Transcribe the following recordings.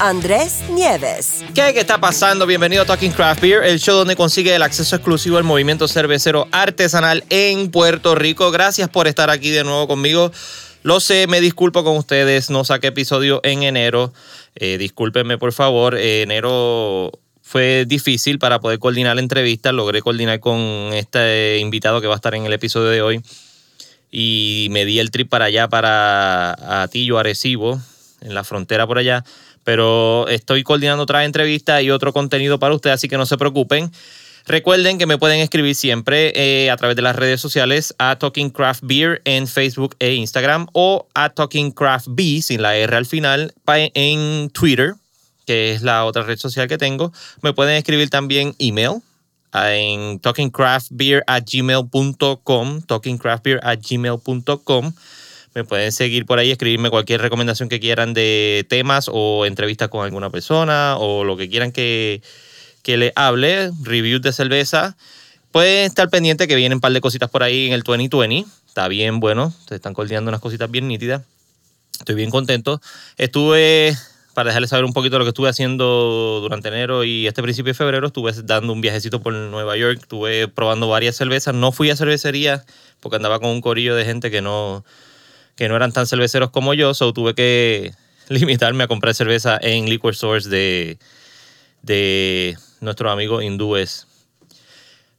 Andrés Nieves. ¿Qué, ¿Qué está pasando? Bienvenido a Talking Craft Beer, el show donde consigue el acceso exclusivo al movimiento cervecero artesanal en Puerto Rico. Gracias por estar aquí de nuevo conmigo. Lo sé, me disculpo con ustedes, no saqué episodio en enero. Eh, discúlpenme, por favor. Eh, enero fue difícil para poder coordinar la entrevista. Logré coordinar con este invitado que va a estar en el episodio de hoy. Y me di el trip para allá, para Atillo, Arecibo, en la frontera por allá. Pero estoy coordinando otra entrevista y otro contenido para ustedes, así que no se preocupen. Recuerden que me pueden escribir siempre eh, a través de las redes sociales a Talking Craft Beer en Facebook e Instagram o a Talking Craft Bee sin la R al final en Twitter, que es la otra red social que tengo. Me pueden escribir también email en talkingcraftbeer at gmail.com, talkingcraftbeer at gmail.com. Me pueden seguir por ahí, escribirme cualquier recomendación que quieran de temas o entrevistas con alguna persona o lo que quieran que, que le hable, reviews de cerveza. Pueden estar pendiente que vienen un par de cositas por ahí en el 2020. Está bien bueno, se están coordinando unas cositas bien nítidas. Estoy bien contento. Estuve para dejarles saber un poquito lo que estuve haciendo durante enero y este principio de febrero, estuve dando un viajecito por Nueva York, estuve probando varias cervezas. No fui a cervecería porque andaba con un corillo de gente que no, que no eran tan cerveceros como yo, so tuve que limitarme a comprar cerveza en liquor stores de, de nuestros amigos hindúes.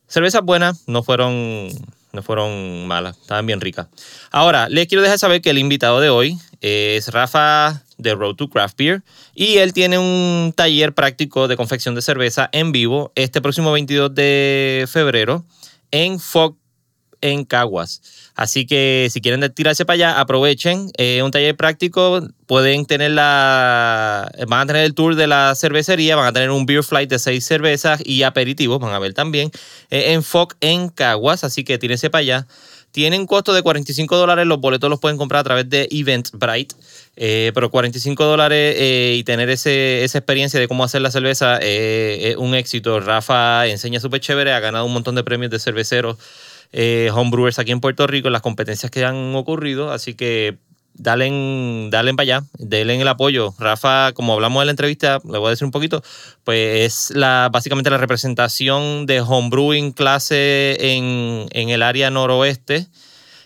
Cervezas buenas, no fueron, no fueron malas, estaban bien ricas. Ahora, les quiero dejar saber que el invitado de hoy es Rafa de Road to Craft Beer y él tiene un taller práctico de confección de cerveza en vivo este próximo 22 de febrero en Fog en Caguas. Así que si quieren tirarse para allá, aprovechen. Es un taller práctico. Pueden tener la. Van a tener el tour de la cervecería. Van a tener un beer flight de seis cervezas y aperitivos. Van a ver también. en Fog en Caguas. Así que tírense para allá. Tienen costo de 45 dólares. Los boletos los pueden comprar a través de Eventbrite. Eh, pero 45 dólares eh, y tener ese, esa experiencia de cómo hacer la cerveza eh, es un éxito. Rafa enseña súper chévere. Ha ganado un montón de premios de cerveceros eh, homebrewers aquí en Puerto Rico las competencias que han ocurrido. Así que dalen, dalen para allá, denle el apoyo. Rafa, como hablamos en la entrevista, le voy a decir un poquito, pues es la, básicamente la representación de homebrewing clase en, en el área noroeste,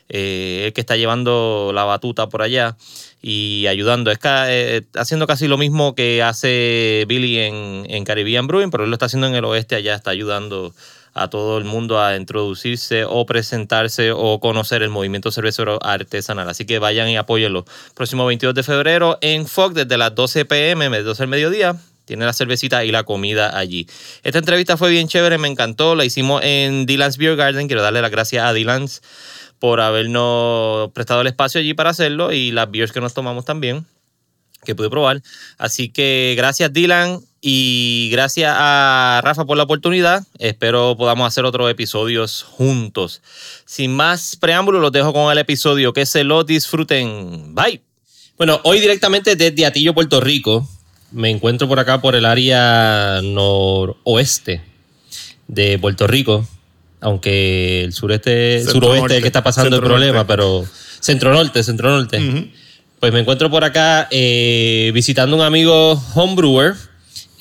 eh, el que está llevando la batuta por allá y ayudando. Eh, haciendo casi lo mismo que hace Billy en, en Caribbean Brewing, pero él lo está haciendo en el oeste, allá está ayudando a todo el mundo a introducirse o presentarse o conocer el movimiento cervecero artesanal. Así que vayan y apóyenlo. Próximo 22 de febrero en Fog desde las 12 pm, 12 del mediodía. Tiene la cervecita y la comida allí. Esta entrevista fue bien chévere, me encantó. La hicimos en Dylan's Beer Garden. Quiero darle las gracias a Dylan's por habernos prestado el espacio allí para hacerlo y las beers que nos tomamos también, que pude probar. Así que gracias Dylan y gracias a Rafa por la oportunidad. Espero podamos hacer otros episodios juntos. Sin más preámbulos, los dejo con el episodio. Que se lo disfruten. Bye. Bueno, hoy directamente desde Atillo, Puerto Rico. Me encuentro por acá por el área noroeste de Puerto Rico. Aunque el sureste, suroeste es el que está pasando el problema, pero centro-norte, centro-norte. Pues me encuentro por acá eh, visitando un amigo homebrewer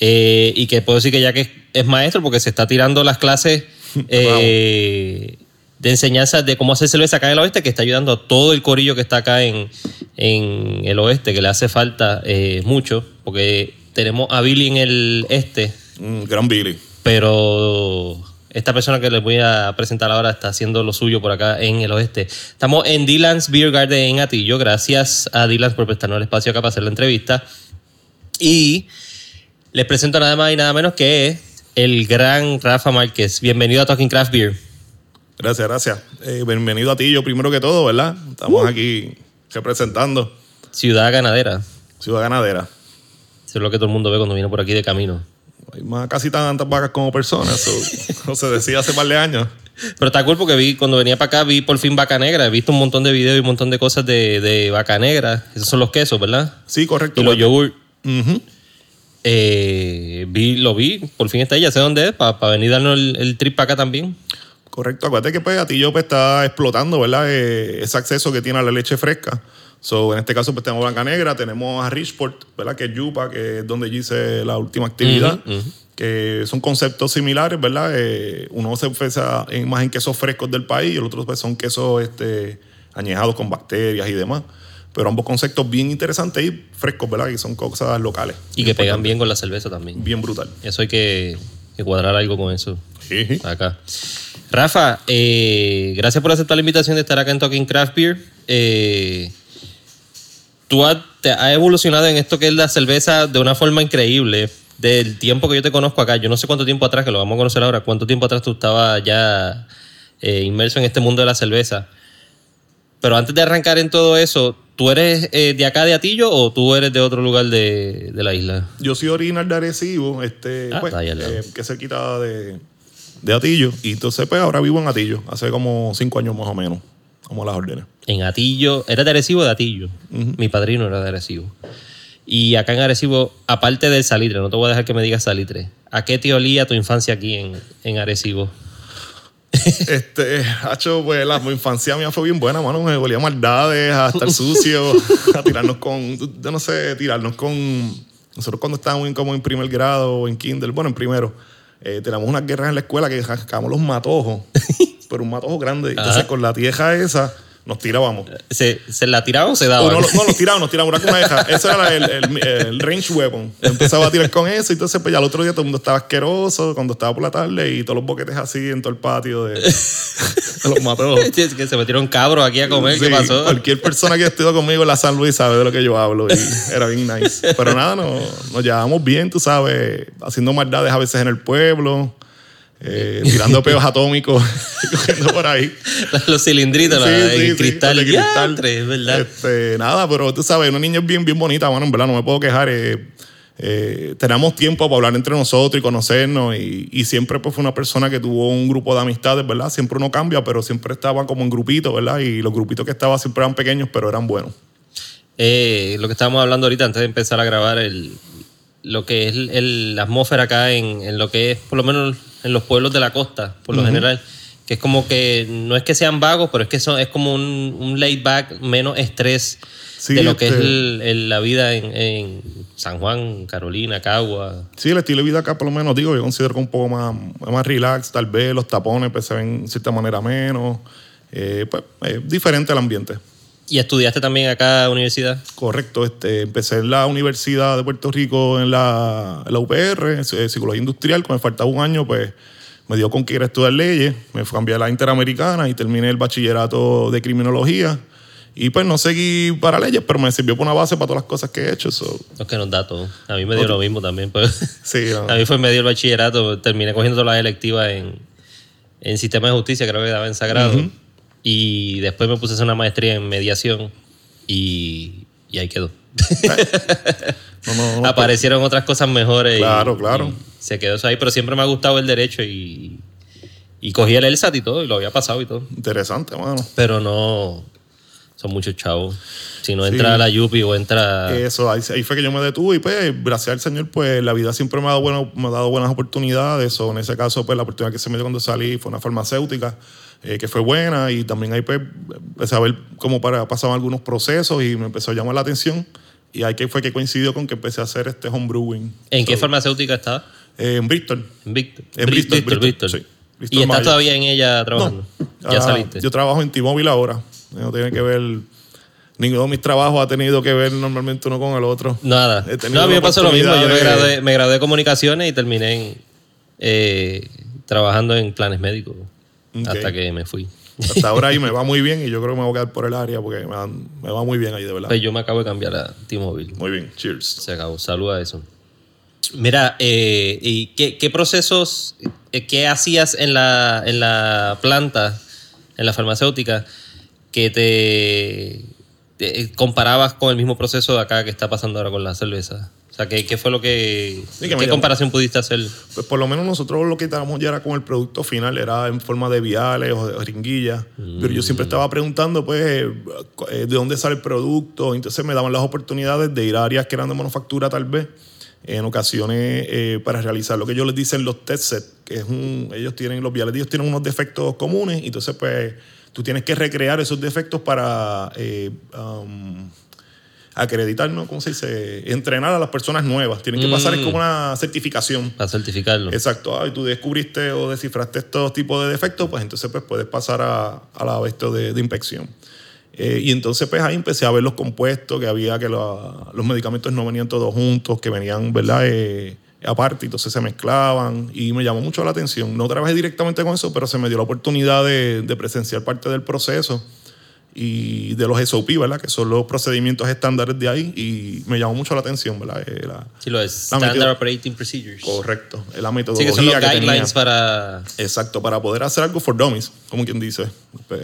eh, y que puedo decir que ya que es maestro porque se está tirando las clases eh, de enseñanza de cómo hacer cerveza acá en el oeste, que está ayudando a todo el corillo que está acá en, en el oeste, que le hace falta eh, mucho, porque tenemos a Billy en el este. Gran Billy. Pero esta persona que les voy a presentar ahora está haciendo lo suyo por acá en el oeste. Estamos en Dylan's Beer Garden en Atillo. Gracias a Dylan's por prestarnos el espacio acá para hacer la entrevista. Y les presento nada más y nada menos que el gran Rafa Márquez. Bienvenido a Talking Craft Beer. Gracias, gracias. Eh, bienvenido a ti, yo primero que todo, ¿verdad? Estamos aquí representando. Ciudad ganadera. Ciudad ganadera. Eso es lo que todo el mundo ve cuando viene por aquí de camino. Hay más casi tantas vacas como personas. o se decía hace par de años. Pero está cool porque vi, cuando venía para acá, vi por fin vaca negra. He visto un montón de videos y un montón de cosas de, de vaca negra. Esos son los quesos, ¿verdad? Sí, correcto. Y los yogur. eh, vi, lo vi, por fin está ahí, ya sé dónde es, para venir a darnos el, el trip para acá también. Correcto, acuérdate que pues Atillo pues, está explotando, ¿verdad? Eh, ese acceso que tiene a la leche fresca. So, en este caso, pues tenemos Blanca Negra, tenemos a Richport, ¿verdad? Que es Yupa, que es donde hice la última actividad. Ujú, ujú. Que son conceptos similares, ¿verdad? Eh, uno se enfoca en- más en quesos frescos del país y el otro pues, son quesos este, añejados con bacterias y demás. Pero ambos conceptos bien interesantes y frescos, ¿verdad? Y son cosas locales. Y que pegan bien con la cerveza también. Bien brutal. Eso hay que, que cuadrar algo con eso. Sí. Acá. Rafa, eh, gracias por aceptar la invitación de estar acá en Talking Craft Beer. Eh, tú has, te has evolucionado en esto que es la cerveza de una forma increíble. Del tiempo que yo te conozco acá, yo no sé cuánto tiempo atrás, que lo vamos a conocer ahora, cuánto tiempo atrás tú estabas ya eh, inmerso en este mundo de la cerveza. Pero antes de arrancar en todo eso, ¿tú eres eh, de acá de Atillo o tú eres de otro lugar de, de la isla? Yo soy original de Arecibo, este, Ah, pues, eh, que se quita de, de Atillo. Y entonces, pues ahora vivo en Atillo, hace como cinco años más o menos, como las órdenes. En Atillo, ¿era de Arecibo de Atillo? Mi padrino era de Arecibo. Y acá en Arecibo, aparte del salitre, no te voy a dejar que me digas salitre, ¿a qué te olía tu infancia aquí en, en Arecibo? este, hacho, pues la mi infancia mía fue bien buena, mano. Me volía maldades, a estar sucio, a tirarnos con, yo no sé, tirarnos con. Nosotros cuando estábamos en, como en primer grado o en kinder, bueno, en primero, eh, teníamos unas guerras en la escuela que sacábamos los matojos, pero un matojo grande. Entonces, Ajá. con la tieja esa, nos tirábamos. ¿Se, se la tiraban o se O daban? no, no, los tirábamos, nos tirábamos una con una deja. Ese era el, el- el range weapon. Empezaba a tirar con eso entonces pues ya el otro día todo el mundo estaba asqueroso cuando estaba por la tarde y todos los boquetes así en todo el patio de, de los matojos. Es que se metieron cabros aquí a comer, ¿qué Sí, pasó? Cualquier persona que estuvo conmigo en la San Luis sabe de lo que yo hablo y era bien nice. Pero nada, no, nos llevábamos bien, tú sabes, haciendo maldades a veces en el pueblo, eh, tirando peos atómicos, cogiendo por ahí. Los cilindritos, la, Sí, sí, el cristal, de diantre, es verdad. Este, nada, pero tú sabes, una niña es bien, bien bonita, mano, en verdad, no me puedo quejar. eh, eh, tenemos tiempo para hablar entre nosotros y conocernos y, y siempre pues, fue una persona que tuvo un grupo de amistades, ¿verdad? Siempre uno cambia, pero siempre estaba como en grupitos, ¿verdad? Y los grupitos que estaba siempre eran pequeños, pero eran buenos. Eh, lo que estábamos hablando ahorita antes de empezar a grabar, el, lo que es el- la atmósfera acá en, en lo que es, por lo menos en los pueblos de la costa, por lo general, que es como que no es que sean vagos, pero es que son, es como un, un laid back, menos estrés Sí, de lo que es este- el- el- la vida en, en San Juan, Carolina, Cagua. Sí, el estilo de vida acá, por lo menos, digo, yo considero que un poco más, más relax, tal vez los tapones pues, se ven de cierta manera menos. Eh, pues, es diferente el ambiente. ¿Y estudiaste también acá universidad? Correcto, este, empecé en la Universidad de Puerto Rico en la, en la UPR, en Psicología Industrial, cuando me faltaba un año, pues me dio con que ir a estudiar leyes, me fui a la Interamericana y terminé el bachillerato de Criminología. Y pues no seguí para leyes, pero me sirvió por una base para todas las cosas que he hecho. so, Es que nos da todo. A mí me dio Otro. lo mismo también. Pues. sí, no. A mí fue medio el bachillerato, terminé cogiendo todas las electivas en, en sistema de justicia, creo que daba en Sagrado. Y después me puse a hacer una maestría en mediación y, y ahí quedó. No, no, no, Aparecieron otras cosas mejores. y- Claro, claro. y se quedó eso ahí, pero siempre me ha gustado el derecho y, y cogí el ELSAT y todo, y lo había pasado y todo. Interesante, mano. Pero no, son muchos chavos. Si no entra a la Yupi o entra... Eso, ahí, ahí fue que yo me detuve y pues, gracias al Señor, pues la vida siempre me ha dado, bueno, me ha dado buenas oportunidades. O en ese caso, pues la oportunidad que se me dio cuando salí fue una farmacéutica eh, que fue buena y también ahí pues empecé a ver cómo para, pasaban algunos procesos y me empezó a llamar la atención. Y ahí que fue que coincidió con que empecé a hacer este homebrewing. ¿En qué farmacéutica estaba? eh, en Bristol. En Víctor. En Bri- Bristol, Bristol, sí. Bristol, ¿Y estás Massachusetts. todavía en ella trabajando? Ya Ah, saliste. Yo trabajo en T-Mobile ahora. No tiene que ver. Ninguno de mis trabajos ha tenido que ver normalmente uno con el otro. Nada. No, a mí me pasó lo mismo. Yo me gradué, me gradué de comunicaciones y terminé en, eh, trabajando en planes médicos Hasta que me fui. Hasta ahora ahí me va muy bien y yo creo que me voy a quedar por el área porque me, va muy bien ahí, de verdad. Pues yo me acabo de cambiar a T-Mobile. Muy bien, cheers. Se acabó. Salud a eso. Mira, eh, ¿y qué, qué procesos, eh, qué hacías en la, en la planta, en la farmacéutica, que te, te comparabas con el mismo proceso de acá que está pasando ahora con la cerveza? O sea, ¿qué, qué fue lo que... Sí, que me ¿Qué comparación pudiste hacer? Pues por lo menos nosotros lo que estábamos ya era con el producto final, era en forma de viales o de jeringuillas. Pero yo siempre estaba preguntando, pues, eh, de dónde sale el producto. Entonces me daban las oportunidades de ir a áreas que eran de manufactura, tal vez, en ocasiones eh, para realizar lo que ellos les dicen los test sets, que es un. Ellos tienen, los viales, ellos tienen unos defectos comunes, y entonces, pues, tú tienes que recrear esos defectos para. eh, um, acreditar, ¿no? ¿Cómo se dice? Entrenar a las personas nuevas. Tienen que pasar, es como una certificación. Para certificarlo. Exacto. Ah, y tú descubriste o descifraste estos tipos de defectos, pues entonces pues, puedes pasar a, a la esto de, de inspección. Eh, y entonces pues ahí empecé a ver los compuestos, que había que la- los medicamentos no venían todos juntos, que venían, ¿verdad? Eh, aparte, entonces se mezclaban y me llamó mucho la atención. No trabajé directamente con eso, pero se me dio la oportunidad de, de presenciar parte del proceso y de los SOP, ¿verdad? Que son los procedimientos estándares de ahí y me llamó mucho la atención, ¿verdad? Eh, la- Sí, lo es. Standard Operating Procedures. correcto. La Sí, metodología que son los que tenía. guidelines para... Exacto, para poder hacer algo for dummies, como quien dice. Pues,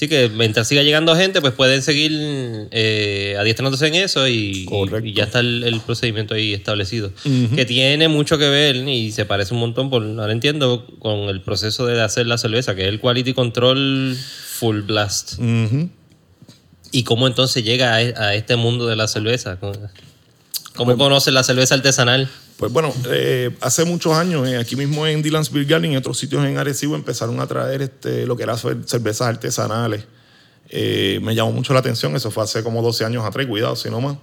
Sí, que mientras siga llegando gente, pues pueden seguir eh, adiestrándose en eso y, y ya está el, el procedimiento ahí establecido. Que tiene mucho que ver y se parece un montón, por, ahora entiendo, con el proceso de hacer la cerveza, que es el Quality Control Full Blast. ujú. ¿Y cómo entonces llega a, e- a este mundo de la cerveza? ¿Cómo, cómo conoces la cerveza artesanal? Pues bueno, eh, hace muchos años, eh, aquí mismo en Dylan's Beer Garden y en otros sitios en Arecibo empezaron a traer este, lo que eran cer- cervezas artesanales. Eh, me llamó mucho la atención, eso fue hace como 12 años atrás, cuidado, si no más.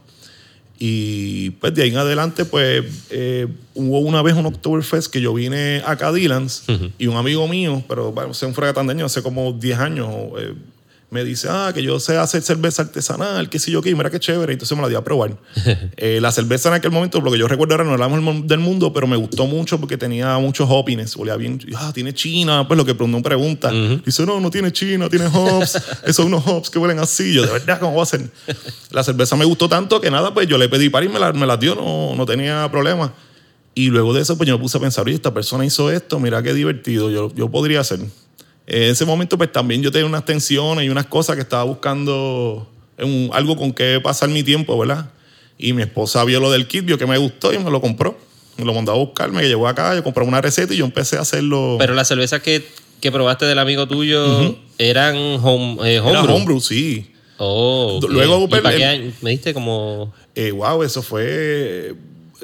Y pues de ahí en adelante, pues eh, hubo una vez un Oktoberfest que yo vine acá a Dylan's y un amigo mío, pero bueno, sé un fregatandeño hace como 10 años, me dice, ah, que yo sé hacer cerveza artesanal, qué sé yo qué, y mira qué chévere, entonces me la di a probar. Eh, la cerveza en aquel momento, lo que yo recuerdo era no era la mejor del mundo, pero me gustó mucho porque tenía muchos hoppiness, olía bien, y, ah, tiene China, pues lo que uno pregunta. Dice, no, no tiene China, tiene hops, esos son unos hops que huelen así, yo de verdad, ¿cómo va a? La cerveza me gustó tanto que nada, pues yo le pedí para y me la, me la dio, no, no tenía problema. Y luego de eso, pues yo me puse a pensar, oye, esta persona hizo esto, mira qué divertido, yo, yo podría hacer. En ese momento, pues también yo tenía unas tensiones y unas cosas que estaba buscando un- algo con qué pasar mi tiempo, ¿verdad? Y mi esposa vio lo del kit, vio que me gustó y me lo compró. Me lo mandó a buscar, me llegó acá, yo compré una receta y yo empecé a hacerlo. Pero las cervezas que, que probaste del amigo tuyo eran home, eh, Era homebrew. homebrew, sí. Oh. Luego, ¿Y pues, para el- qué año? Me diste como... Eh, wow, eso fue.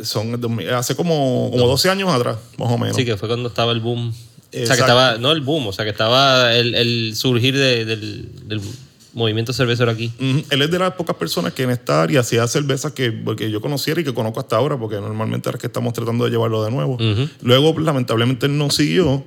Son, hace como, como 12 años atrás, más o menos. Sí, que fue cuando estaba el boom. O sea, que Exacto. estaba... No el boom, o sea, que estaba el, el surgir de- del, del movimiento cervecero aquí. Ujú. Él es de las pocas personas que en esta área hacía cervezas que, porque yo conociera y que conozco hasta ahora, porque normalmente es que estamos tratando de llevarlo de nuevo. Luego, pues, lamentablemente, él no siguió,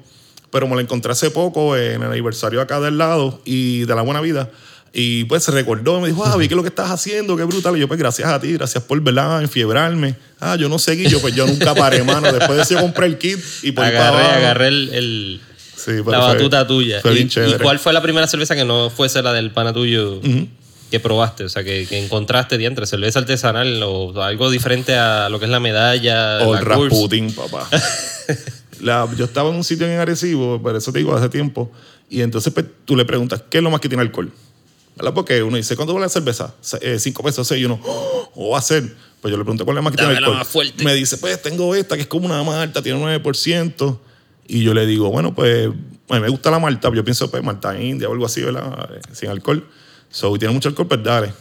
pero me lo encontré hace poco en el aniversario acá del lado y de la buena vida. Y pues se recordó, me dijo, ah, vi que lo que estás haciendo, qué brutal. Y yo, pues gracias a ti, gracias por, ¿verdad?, enfiebrarme. Ah, yo no seguí, yo pues yo nunca paré, mano. Después de eso yo compré el kit y por ahí para Agarré, abajo. agarré el, el- Sí, pero la fue- batuta tuya. Fue ¿Y, bien y chévere. cuál fue la primera cerveza que no fuese la del pana tuyo que probaste? O sea, que, que encontraste de entre cerveza artesanal o algo diferente a lo que es la medalla. O el? Rasputin, papá. La- yo estaba en un sitio en Arecibo, por eso te digo, hace tiempo, y entonces pues, tú le preguntas, ¿qué es lo más que tiene alcohol? ¿Verdad? Porque uno dice, ¿cuánto vale la cerveza? Se- eh, cinco pesos, seis, y uno, "Oh, ¿o va a ser? Pues yo le pregunto, ¿cuál es la más que tiene Dame la alcohol? más fuerte. Me dice, pues tengo esta, que es como una malta, tiene 9%. Y yo le digo, bueno, pues a mí me gusta la malta, yo pienso, pues malta india o algo así, ¿verdad? Eh, Sin alcohol. So, tiene mucho alcohol, pues dale.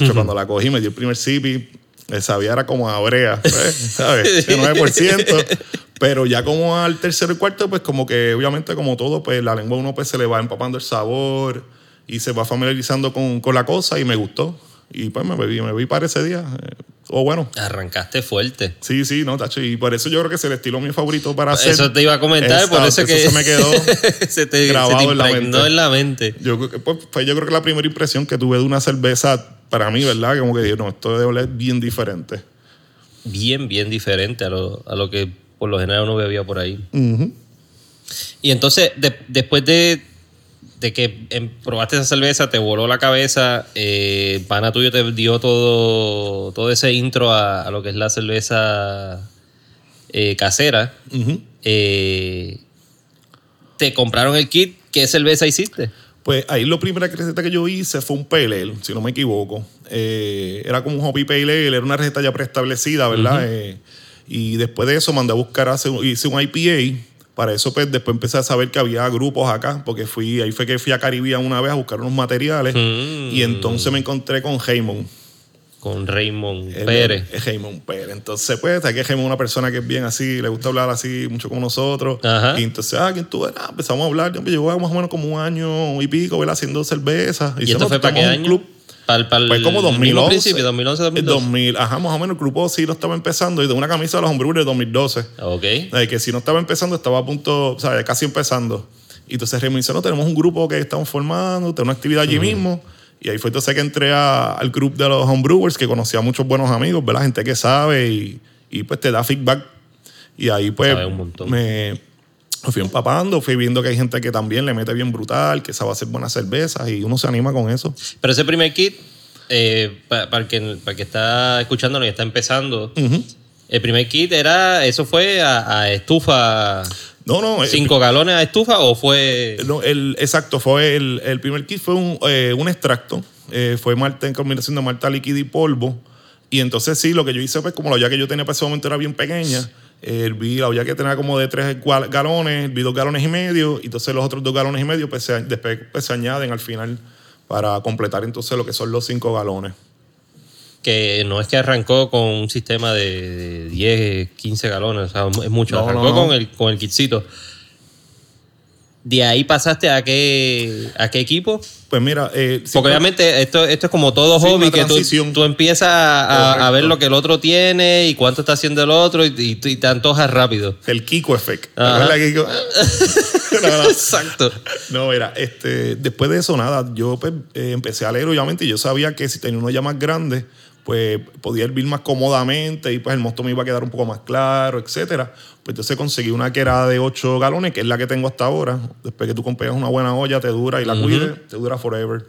Hacho, Cuando la cogí, me dio el primer sip y me sabía, era como a brea, pues, ¿sabes? De 9%. Pero ya como al tercero y cuarto, pues como que obviamente como todo, pues la lengua uno pues se le va empapando el sabor y se va familiarizando con, con la cosa y me gustó. Y pues me bebí, me bebí para ese día. eh, O bueno, Arrancaste fuerte. sí, sí, no, tacho. Y por eso yo creo que es el estilo mío favorito para hacer. Eso te iba a comentar, por eso Exacto, que se me quedó se te, grabado se te en la mente. en la mente. Yo pues, fue yo creo que la primera impresión que tuve de una cerveza para mí, ¿verdad? Como que dije, no, esto debe oler bien diferente. Bien, bien diferente a lo, a lo que por lo general uno bebía por ahí. Y entonces, de- después de, de que em, probaste esa cerveza, te voló la cabeza, eh, pana tuyo te dio todo, todo ese intro a, a lo que es la cerveza eh, casera. Eh, te compraron el kit, ¿qué cerveza hiciste? Pues ahí la primera receta que yo hice fue un pale ale, si no me equivoco. Eh, era como un hoppy pale ale, era una receta ya preestablecida, ¿verdad? Eh, y después de eso mandé a buscar, hace- hice un IPA. Para eso, pues, después empecé a saber que había grupos acá, porque fui, ahí fue que fui a Caribbean una vez a buscar unos materiales. Mm. Y entonces me encontré con Raymond. Con Raymond Él Pérez. Es Raymond Pérez. Entonces, pues, aquí es Raymond una persona que es bien así, le gusta hablar así mucho con nosotros. Ajá. Y entonces, ah, ¿quién tú eres? Ah, empezamos a hablar. Yo llevo más o menos como un año y pico, ¿verdad? Haciendo cerveza. ¿Y esto fue para qué un año? Para, para Pues como el mismo 2011. principio, 2011, El 2012. 2000, ajá, más o menos el grupo sí lo estaba empezando y de una camisa de los hombres de 2012. Ok. De que si no estaba empezando, estaba a punto, o sea, casi empezando. Y entonces Remy dice, no, tenemos un grupo que estamos formando, tenemos una actividad allí mismo. Y ahí fue entonces que entré a- al grupo de los homebrewers, que conocía a muchos buenos amigos, ¿verdad? Gente que sabe y, y pues te da feedback. Y ahí pues Sabe un montón. me, me fui empapando, fui viendo que hay gente que también le mete bien brutal, que sabe hacer buenas cervezas y uno se anima con eso. Pero ese primer kit, eh, pa- para, el que, para el que está escuchándonos y está empezando, el primer kit era, ¿eso fue a, a estufa, No, no. el- cinco galones a estufa o fue...? No, el, exacto, fue el, el primer kit fue un, eh, un extracto. Eh, fue malta en combinación de malta líquida y polvo. Y entonces sí, lo que yo hice, pues como la olla que yo tenía para ese momento era bien pequeña, herví la olla que tenía como de tres galones, herví dos galones y medio, y entonces los otros dos galones y medio pues se, después pues, se añaden al final para completar entonces lo que son los cinco galones. Que no es que arrancó con un sistema de, de 10, 15 galones, o sea, es mucho. No, arrancó no, no. Con, el, con el kitcito. ¿De ahí pasaste a qué, a qué equipo? Pues mira, eh, Porque obviamente esto, esto es como todo Sí, hobby, que tú, tú empiezas a, a- ver lo que el otro tiene y cuánto está haciendo el otro y, y- y te antojas rápido. el Kiko Effect. ¿Te Ajá. acuerdas, Kiko? No, no. Exacto. No, mira, este, después de eso, nada, yo pues, eh, empecé a leer, obviamente, y yo sabía que si tenía una olla más grande, pues podía hervir más cómodamente y pues el mosto me iba a quedar un poco más claro, etcétera. Pues entonces conseguí una que era de 8 galones, que es la que tengo hasta ahora. Después que tú compras una buena olla, te dura y la cuides, te dura forever.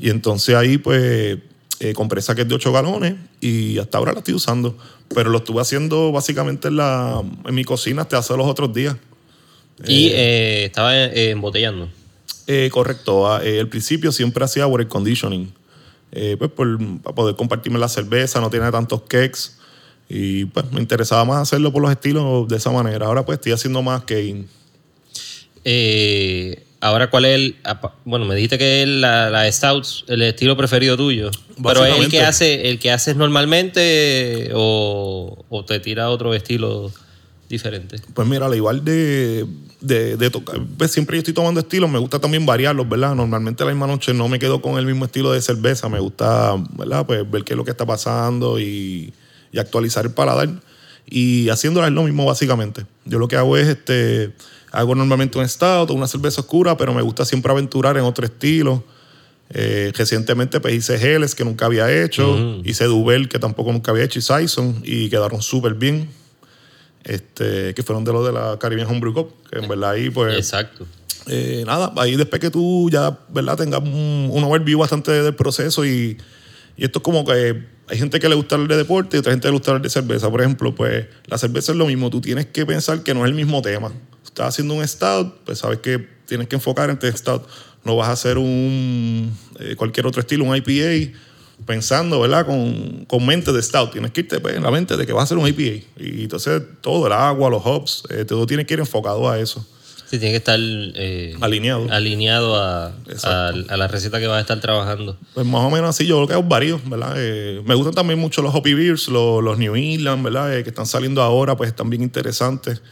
Y entonces ahí, pues, eh, compré esa que es de 8 galones y hasta ahora la estoy usando. Pero lo estuve haciendo básicamente en, la, en mi cocina hasta hace los otros días. Y eh, estaba eh, embotellando. Eh, correcto. Ah, al principio siempre hacía water conditioning. Eh, pues por, para poder compartirme la cerveza, no tiene tantos cakes. Y pues me interesaba más hacerlo por los estilos de esa manera. Ahora pues estoy haciendo más que... Eh, ahora, ¿cuál es el...? Bueno, me dijiste que es la, la Stouts, el estilo preferido tuyo. Pero es el que, hace, el que haces normalmente o, o te tira otro estilo diferente. Pues mira, al igual de, de, de tocar, pues siempre yo estoy tomando estilos, me gusta también variarlos, ¿verdad? Normalmente la misma noche no me quedo con el mismo estilo de cerveza, me gusta, ¿verdad? Pues ver qué es lo que está pasando y, y actualizar el paladar. Y haciéndola es lo mismo básicamente. Yo lo que hago es, este, hago normalmente un stout o una cerveza oscura, pero me gusta siempre aventurar en otro estilo. Eh, recientemente pues hice Helles, que nunca había hecho, hice Duvel, que tampoco nunca había hecho, y Saison, y quedaron súper bien este, que fueron de los de la Caribbean Homebrew Cup, que en verdad ahí pues Exacto. eh, nada, ahí después que tú ya, ¿verdad? Tengas un, un overview bastante del proceso y, y esto es como que hay gente que le gusta hablar de deporte y otra gente le gusta hablar de cerveza. Por ejemplo, pues la cerveza es lo mismo, tú tienes que pensar que no es el mismo tema. Estás haciendo un stout, pues sabes que tienes que enfocar en este stout. No vas a hacer un eh, cualquier otro estilo, un IPA, pensando, ¿verdad? Con, con mente de stout. Tienes que irte pues, en la mente de que vas a hacer un IPA. Y entonces todo, el agua, los hops, eh, todo tiene que ir enfocado a eso. Sí, tiene que estar eh, Alineado. alineado a, a, la receta que vas a estar trabajando. Pues más o menos así, yo lo que hago varío, ¿verdad? Eh, me gustan también mucho los Hoppy Beers, los, los New England, ¿verdad? Que están saliendo ahora, pues están bien interesantes.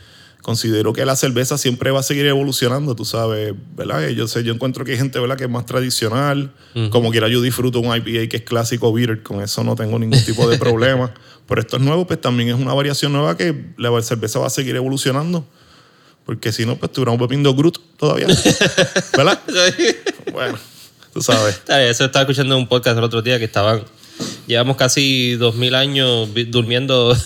Considero que la cerveza siempre va a seguir evolucionando, tú sabes, ¿verdad? Eh, Yo sé, yo encuentro que hay gente, ¿verdad? Que es más tradicional. Como quiera, yo disfruto un IPA que es clásico beer, con eso no tengo ningún tipo de problema. Pero esto es nuevo, pues también es una variación nueva que la cerveza va a seguir evolucionando. Porque si no, pues estuviéramos bebiendo Groot todavía. ¿Verdad? Bueno, tú sabes. Eso estaba escuchando en un podcast el otro día que estaban. Llevamos casi dos mil años vi- durmiendo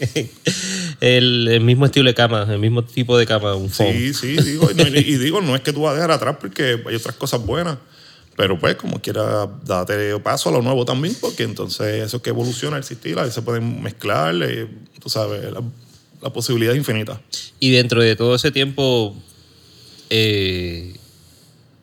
el, el mismo estilo de cama, el mismo tipo de cama, un foam. Sí, sí, digo, y, no- y digo, no es que tú vas a dejar atrás porque hay otras cosas buenas, pero pues como quiera, date paso a lo nuevo también, porque entonces eso es que evoluciona el sistema, ahí se pueden mezclar, eh, tú sabes, la, la posibilidad es infinita. Y dentro de todo ese tiempo, eh,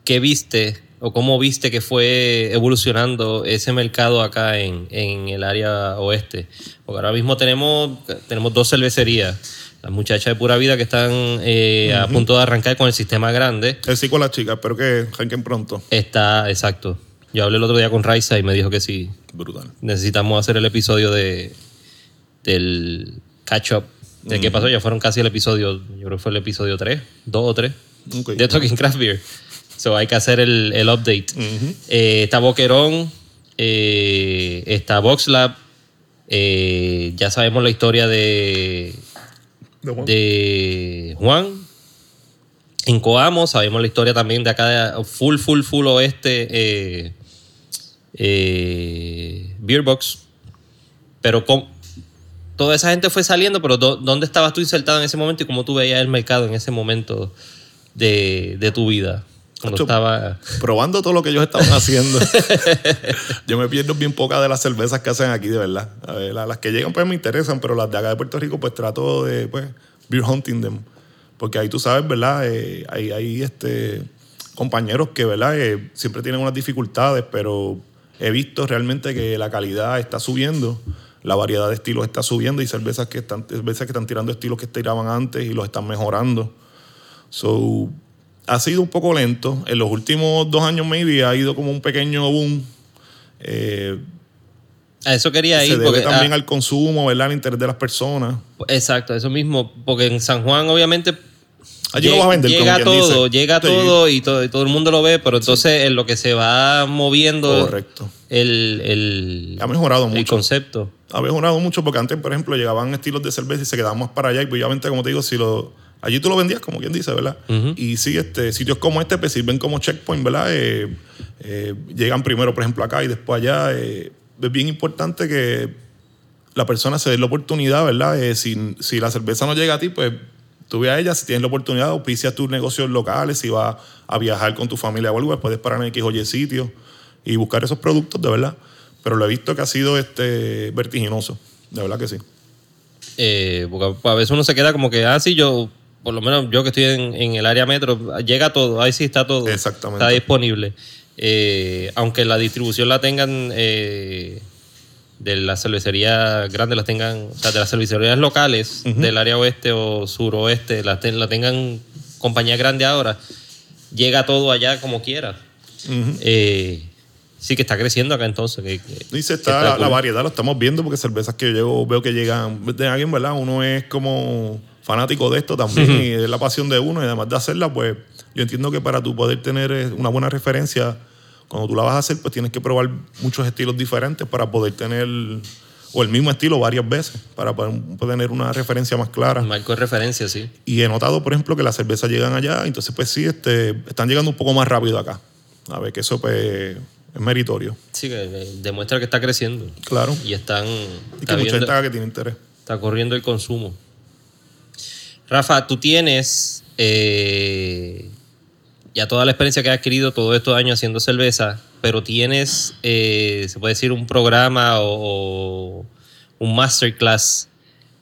¿qué viste o cómo viste que fue evolucionando ese mercado acá en, en el área oeste? Porque ahora mismo tenemos, tenemos dos cervecerías las muchachas de pura vida que están eh, a punto de arrancar con el sistema grande. Eh, sí, con las chicas, espero que arranquen pronto. Está, exacto. Yo hablé el otro día con Raiza y me dijo que sí. Brutal. Necesitamos hacer el episodio de del catch up. ¿De qué pasó? Ya fueron casi el episodio, yo creo que fue el episodio 3, 2 o 3, Ok. de Talking Craft Beer. So hay que hacer el, el update. Eh, está Boquerón, eh, está VoxLab, eh, ya sabemos la historia de, De Juan. de Juan. En Coamo sabemos la historia también de acá, de full, full, full oeste, eh, eh, Beer Box. Pero con, toda esa gente fue saliendo, pero do- ¿dónde estabas tú insertado en ese momento y cómo tú veías el mercado en ese momento de, de tu vida? Cuando Acho, estaba... Probando todo lo que ellos estaban haciendo. Yo me pierdo bien pocas de las cervezas que hacen aquí, de verdad. A ver, la- las que llegan pues me interesan, pero las de acá de Puerto Rico pues trato de pues beer hunting them. Porque ahí tú sabes, ¿verdad? Eh, hay, hay este, compañeros que, ¿verdad? Eh, siempre tienen unas dificultades, pero he visto realmente que la calidad está subiendo, la variedad de estilos está subiendo y cervezas que están, cervezas que están tirando estilos que tiraban antes y los están mejorando. So, ha sido un poco lento. En los últimos dos años, maybe, ha ido como un pequeño boom. Eh, A eso quería se ir. debe Porque, también ah, al consumo, ¿verdad? Al interés de las personas. Exacto, eso mismo. Porque en San Juan, obviamente. Allí lo lle- vas a vender, Llega todo, dice. llega Sí. todo y, todo y todo el mundo lo ve, pero entonces en lo que se va moviendo Correcto. el, el, Ha mejorado el mucho. concepto. Ha mejorado mucho porque antes, por ejemplo, llegaban estilos de cerveza y se quedaban más para allá. Y obviamente, como te digo, si lo, allí tú lo vendías, como quien dice, ¿verdad? Y sí, este, sitios como este pues, sirven como checkpoint, ¿verdad? Eh, eh, llegan primero, por ejemplo, acá y después allá. eh, es bien importante que la persona se dé la oportunidad, ¿verdad? Si, si la cerveza no llega a ti, pues tú ve a ella, si tienes la oportunidad, auspicia tus negocios locales, si vas a viajar con tu familia o algo, pues puedes parar en X o Y sitio y buscar esos productos, de verdad. Pero lo he visto que ha sido este, vertiginoso, de verdad que sí. Eh, porque a veces uno se queda como que, ah, sí, yo, por lo menos yo que estoy en, en el área metro, llega todo, ahí sí está todo. Exactamente. Está disponible. Eh, aunque la distribución la tengan eh, de las cervecerías grandes, las tengan, o sea, de las cervecerías locales del área oeste o suroeste, la, ten- la tengan compañía grande ahora, llega todo allá como quiera. Eh, sí que está creciendo acá entonces. Que, que- Dice, que está, la, la variedad, lo estamos viendo porque cervezas que yo llevo, veo que llegan de alguien, ¿verdad? Uno es como fanático de esto también y es la pasión de uno y además de hacerla, pues yo entiendo que para tú poder tener eh, una buena referencia, cuando tú la vas a hacer, pues tienes que probar muchos estilos diferentes para poder tener, o el mismo estilo varias veces, para poder tener una referencia más clara. Marco de referencia, sí. Y he notado, por ejemplo, que las cervezas llegan allá, entonces pues sí, este, están llegando un poco más rápido acá. A ver, que eso pues es meritorio. Sí, que demuestra que está creciendo. Claro. Y están. Y que mucha gente que tiene interés. Está corriendo el consumo. Rafa, tú tienes eh, ya toda la experiencia que has adquirido todos estos años haciendo cerveza, pero tienes, eh, se puede decir, un programa o, o un masterclass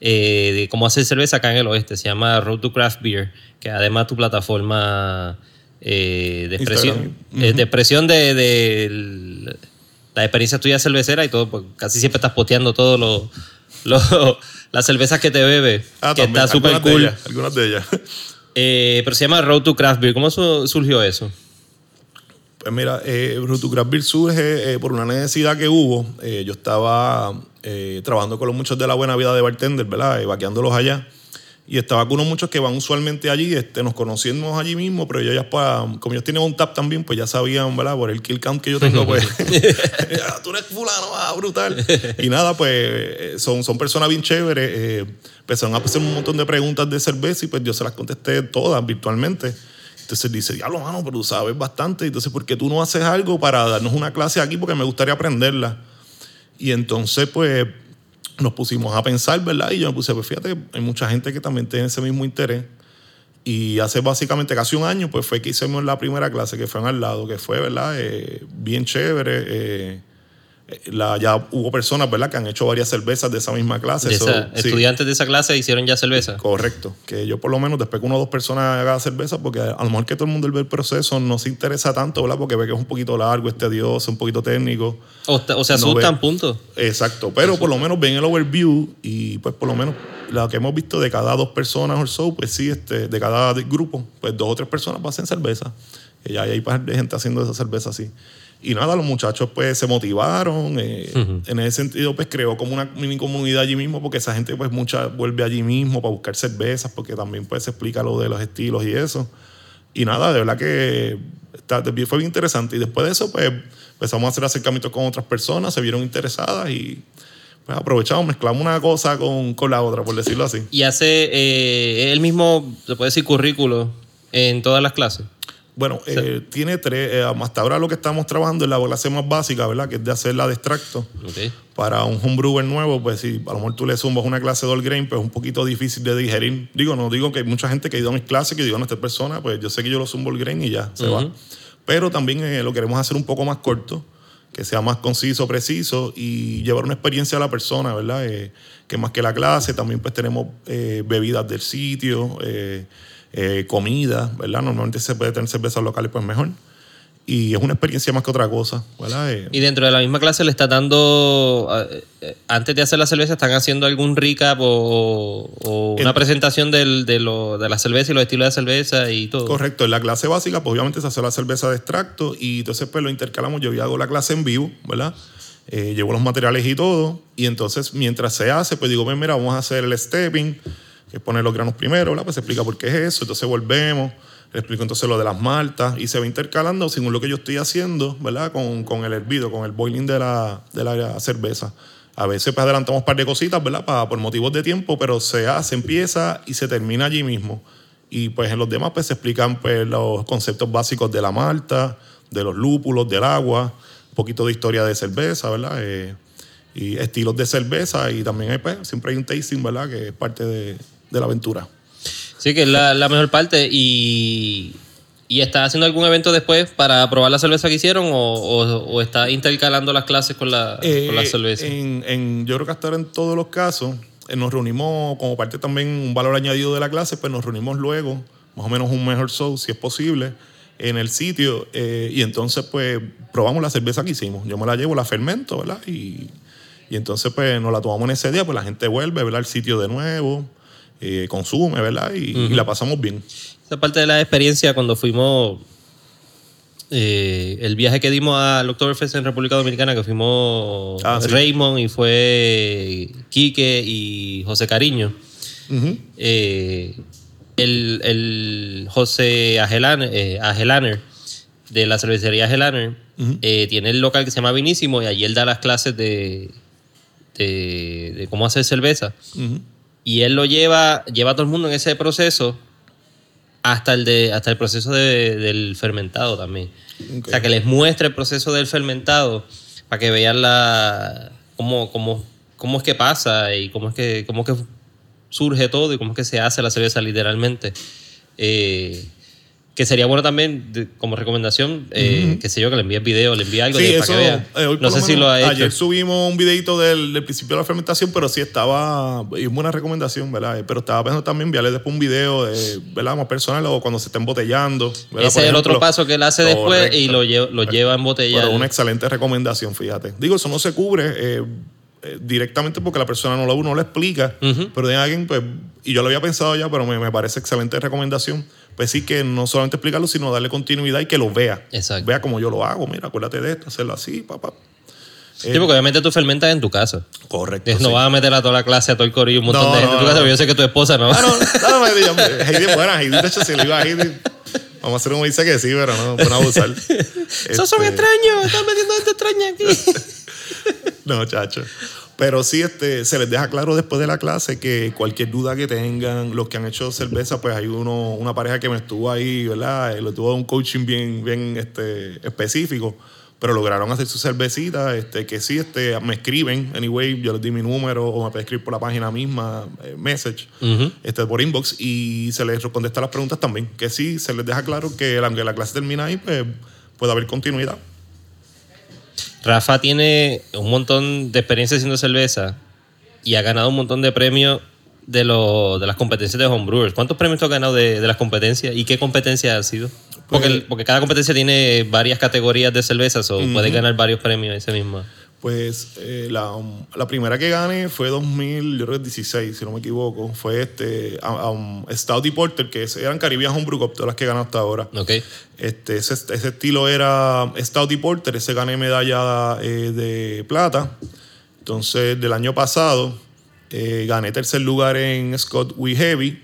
eh, de cómo hacer cerveza acá en el oeste. Se llama Road to Craft Beer, que además tu plataforma de expresión, de, expresión de, de la experiencia tuya cervecera y todo, pues casi siempre estás posteando todo lo, lo- las cervezas que te bebes, Ah, que también, está súper de cool. ellas, algunas de ellas. Eh, pero se llama Road to Craft Beer. ¿Cómo su- surgió eso? Pues mira, eh, Road to Craft Beer surge eh, por una necesidad que hubo. Eh, yo estaba eh, trabajando con los muchos de la buena vida de bartender, ¿verdad? Eh, vaqueándolos allá. Y estaba con unos muchos que van usualmente allí, este, nos conocíamos allí mismo, pero ellos ya, pa- como ellos tienen un tap también, pues ya sabían, ¿verdad? Por el kill count que yo tengo, pues, "Ah, tú eres fulano, ah, brutal. Y nada, pues, eh, son, son personas bien chéveres. eh, empezaron a hacer un montón de preguntas de cerveza y pues yo se las contesté todas virtualmente. Entonces dice, diablo, mano, pero tú sabes bastante. Entonces, ¿por qué tú no haces algo para darnos una clase aquí? Porque me gustaría aprenderla. Y entonces, pues, nos pusimos a pensar, ¿verdad? Y yo me puse, pues fíjate, hay mucha gente que también tiene ese mismo interés. Y hace básicamente casi un año, pues fue que hicimos la primera clase, que fue en al lado, que fue, ¿verdad? Eh, bien chévere. eh, la, ya hubo personas, ¿verdad?, que han hecho varias cervezas de esa misma clase. De So, esa- sí, Estudiantes de esa clase hicieron ya cerveza. Correcto. Que yo por lo menos después que una o dos personas haga cerveza, porque a lo mejor que todo el mundo ve el proceso no se interesa tanto, ¿verdad? Porque ve que es un poquito largo, es tedioso, un poquito técnico. O, o se No asustan, ve. punto. Exacto, pero por lo menos ven el overview y pues por lo menos lo que hemos visto de cada dos personas o so, pues sí, este, de cada grupo, pues dos o tres personas hacen cerveza. Y ya hay gente haciendo esa cerveza así. Y nada, los muchachos pues se motivaron. eh, En ese sentido pues creó como una mini comunidad allí mismo porque esa gente pues mucha vuelve allí mismo para buscar cervezas porque también pues se explica lo de los estilos y eso. Y nada, de verdad que está- fue bien interesante. Y después de eso, pues empezamos a hacer acercamientos con otras personas, se vieron interesadas y pues aprovechamos, mezclamos una cosa con, con la otra, por decirlo así. Y hace eh, el mismo, se puede decir, currículo en todas las clases. Bueno, eh, tiene tres, eh, hasta ahora lo que estamos trabajando es la clase más básica, ¿verdad? Que es de hacer la de extracto. Ok. Para un homebrewer nuevo, pues si a lo mejor tú le zumbas una clase de all grain, pues es un poquito difícil de digerir. Digo, no digo que hay mucha gente que ha ido a mis clases que digo, no, esta persona, pues yo sé que yo lo zumbo all grain y ya, se va. Pero también eh, lo queremos hacer un poco más corto, que sea más conciso, preciso y llevar una experiencia a la persona, ¿verdad? Eh, que más que la clase, también pues tenemos eh, bebidas del sitio, eh, eh, comida, ¿verdad? Normalmente se puede tener cervezas locales, pues mejor. Y es una experiencia más que otra cosa, ¿verdad? Eh, Y dentro de la misma clase le está dando, eh, eh, antes de hacer la cerveza, están haciendo algún recap o, o una El- presentación del- de, lo, de la cerveza y los estilos de cerveza y todo. Correcto, en la clase básica, pues obviamente se hace la cerveza de extracto y entonces pues lo intercalamos. Yo hago la clase en vivo, ¿verdad? Eh, llevo los materiales y todo. Y entonces mientras se hace, pues digo, mira, vamos a hacer el stepping, que es poner los granos primero, ¿verdad? Pues se explica por qué es eso. Entonces volvemos, le explico entonces lo de las maltas y se va intercalando según lo que yo estoy haciendo, ¿verdad? Con, con el hervido, con el boiling de la, de la cerveza. A veces pues adelantamos un par de cositas, ¿verdad? Pa- por motivos de tiempo, pero se hace, empieza y se termina allí mismo. Y pues en los demás pues se explican pues los conceptos básicos de la malta, de los lúpulos, del agua, un poquito de historia de cerveza, ¿verdad? Eh, y estilos de cerveza y también hay, pues, siempre hay un tasting, ¿verdad? Que es parte de, de la aventura. Sí, que es la, la mejor parte. Y, y está haciendo algún evento después para probar la cerveza que hicieron o, o- o está intercalando las clases con la, con la Eh, cerveza. En, en- yo creo que hasta ahora en todos los casos eh, nos reunimos como parte también un valor añadido de la clase, pues nos reunimos luego, más o menos un mejor show, si es posible, en el sitio eh, y entonces pues probamos la cerveza que hicimos. Yo me la llevo, la fermento, ¿verdad? Y, y entonces pues nos la tomamos en ese día, pues la gente vuelve, ¿verdad? Al sitio de nuevo, eh, consume, ¿verdad? Y, y la pasamos bien. Esa parte de la experiencia cuando fuimos. eh, el viaje que dimos al Oktoberfest en República Dominicana, que fuimos Ah, sí. Raymond y fue Quique y José Cariño. Ujú. eh, el, el José Agelaner, eh, Agelaner, de la cervecería Agelaner eh, tiene el local que se llama Vinísimo y allí él da las clases de, de, de cómo hacer cerveza. Ujú. Y él lo lleva, lleva a todo el mundo en ese proceso hasta el, de, hasta el proceso de- del fermentado también. O sea, que les muestre el proceso del fermentado para que vean la, cómo, cómo, cómo es que pasa y cómo es que, cómo es que surge todo y cómo es que se hace la cerveza literalmente. Eh, que sería bueno también, de- como recomendación, eh, que sé yo, que le envíe video, le envíe algo Sí, de- eso. para que vean. eh, no sé si lo ha hecho. Ayer subimos un videito del, del principio de la fermentación, pero sí estaba. Y es buena recomendación, ¿verdad? Eh, Pero estaba pensando también enviarle después un video, de, ¿verdad? Más personal o cuando se está embotellando. ¿verdad? Ese Por es el otro paso que él hace después Correcto. y lo, lleva, lo lleva en botella. Pero una excelente recomendación, fíjate. Digo, eso no se cubre eh, eh, directamente porque la persona no lo, no lo explica, pero de alguien, pues, y yo lo había pensado ya, pero me, me parece excelente recomendación. Pues sí que no solamente explicarlo, sino darle continuidad y que lo vea. Exacto. Vea como yo lo hago, mira, acuérdate de esto, hacerlo así, papá. Sí, porque obviamente tú fermentas en tu casa. Correcto. no sí. vas a meter a toda la clase, a todo el corillo, un montón No, de gente no, en tu casa, no. pero yo sé que tu esposa no. Ah, no, no, no digan. Heidi es buena. Heidi, de hecho, si le iba a Heidi, vamos a hacer como dice que sí, pero no, no abusar. Esos son Este, extraños, están metiendo gente extraña aquí. No, chacho. Pero sí, este, se les deja claro después de la clase que cualquier duda que tengan, los que han hecho cerveza, pues hay uno, una pareja que me estuvo ahí, ¿verdad? Eh, Lo tuvo un coaching bien, bien este, específico, pero lograron hacer su cervecita, este, que sí, este, me escriben, anyway, yo les di mi número o me pueden escribir por la página misma, eh, message, este, por inbox, y se les contesta las preguntas también, que sí, se les deja claro que aunque la clase termina ahí, pues puede haber continuidad. Rafa tiene un montón de experiencia haciendo cerveza y ha ganado un montón de premios de, lo- de las competencias de homebrewers. ¿Cuántos premios tú has ganado de, de las competencias y qué competencia ha sido? Porque, Pues- porque cada competencia tiene varias categorías de cervezas o puedes ganar varios premios ese mismo. Pues eh, la, um, la primera que gané fue 2000, yo creo que 16, si no me equivoco. Fue este a- um, Stout y Porter, que eran Caribbean Homebrew Cup, todas las que ganado hasta ahora. ¿Ok? Este, ese, ese estilo era Stout y Porter, ese gané medalla eh, de plata. Entonces, del año pasado, eh, gané tercer lugar en Scott We Heavy.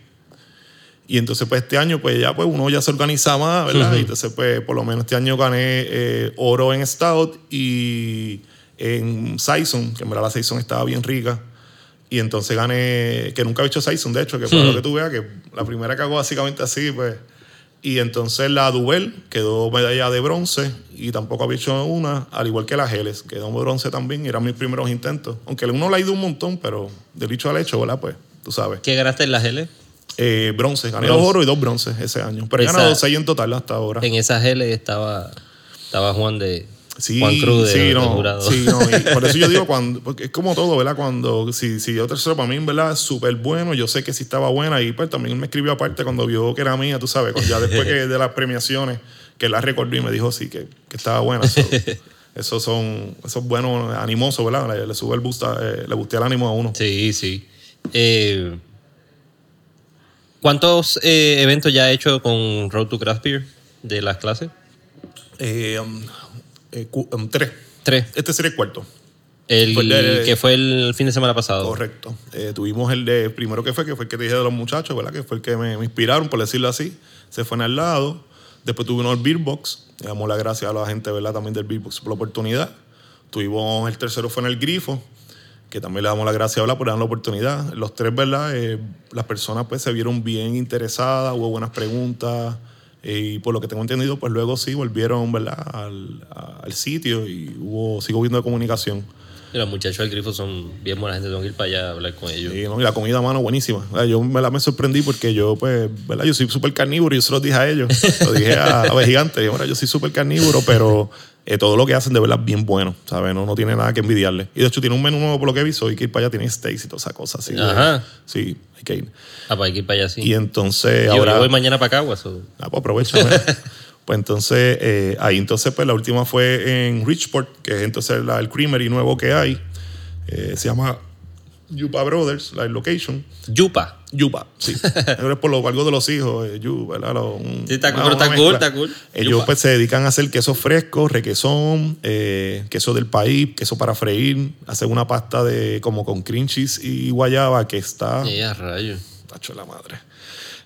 Y entonces, pues este año, pues ya pues uno ya se organiza más, ¿verdad? Y entonces, pues por lo menos este año gané eh, oro en Stout y en Saison, que en verdad la Saison estaba bien rica. Y entonces gané, que nunca he hecho Saison, de hecho, que fue lo que tú veas, que la primera que hago básicamente así, pues. Y entonces la Duvel quedó medalla de bronce y tampoco había hecho una, al igual que la Geles, quedó bronce también, y eran mis primeros intentos. Aunque uno le ha ido un montón, pero del dicho al hecho, ¿verdad? Pues tú sabes. ¿Qué ganaste en la GL? Eh, bronce, gané Bronce. dos oro y dos bronces ese año. Pero he ganado seis en total hasta ahora. En esa GL estaba, estaba Juan de Sí, Juan Cruz de, sí, no, jurado. sí, no, y por eso yo digo, cuando, porque es como todo, ¿verdad? Cuando, si, si yo tercero para mí, ¿verdad? Es súper bueno, yo sé que sí estaba buena y pues también me escribió aparte cuando vio que era mía, tú sabes, cuando- ya después que de las premiaciones, que la recordó y me dijo sí, que, que estaba buena. so, esos son, esos buenos, animosos, ¿verdad? Le, le sube el boost, a- eh, le gustea el ánimo a uno. Sí, sí. Eh, ¿Cuántos eh, eventos ya ha hecho con Road to Craft Beer de las clases? Eh, um, eh, um, tres. Tres. Este sería el cuarto. El Fue el de- que fue el fin de semana pasado. Correcto. Eh, tuvimos el de primero que fue, que fue el que te dije de los muchachos, ¿verdad? Que fue el que me, me inspiraron, por decirlo así. Se fue en al lado. Después tuvimos el Beer Box. Le damos las gracias a la gente, ¿verdad? También del Beer Box por la oportunidad. Tuvimos el tercero fue en el Grifo, que también le damos las gracias, ¿verdad? Por darnos la oportunidad. Los tres, ¿verdad? Eh, las personas pues se vieron bien interesadas, hubo buenas preguntas. Y por lo que tengo entendido, pues luego sí volvieron, ¿verdad? Al, al sitio y hubo, sigo viendo comunicación. Y los muchachos del grifo son bien buena gente, tengo que ir para allá a hablar con ellos. Sí, no, y la comida, mano, buenísima. Yo me la me sorprendí porque yo, pues, ¿verdad? Yo soy súper carnívoro y yo se lo dije a ellos. Lo dije a, a Gigante. Yo, "Mira, yo soy súper carnívoro, pero eh, todo lo que hacen de verdad es bien bueno, ¿sabes? No, no tiene nada que envidiarle. Y de hecho tiene un menú nuevo por lo que he visto. Hay que ir para allá, tiene steaks y toda esa cosa. Así, Ajá. Sí, hay que ir. Ah, para hay que ir para allá, sí. Y entonces yo, ahora... yo voy mañana para Caguas. o- Ah, pues aprovecha. pues entonces, eh, ahí entonces, pues la última fue en Richport, que es entonces la- el creamery nuevo que hay. Eh, se llama Yupa Brothers, la location. Yupa. Yupa, sí. Que es por lo algo de los hijos, eh, Yu, ¿verdad? Un- Sí, está una está cool, está cool. Ellos Yupa. pues se dedican a hacer queso fresco, requesón, eh, queso del país, queso para freír, hacen una pasta de como con cream cheese y guayaba que está Ya, rayo. tacho de la madre.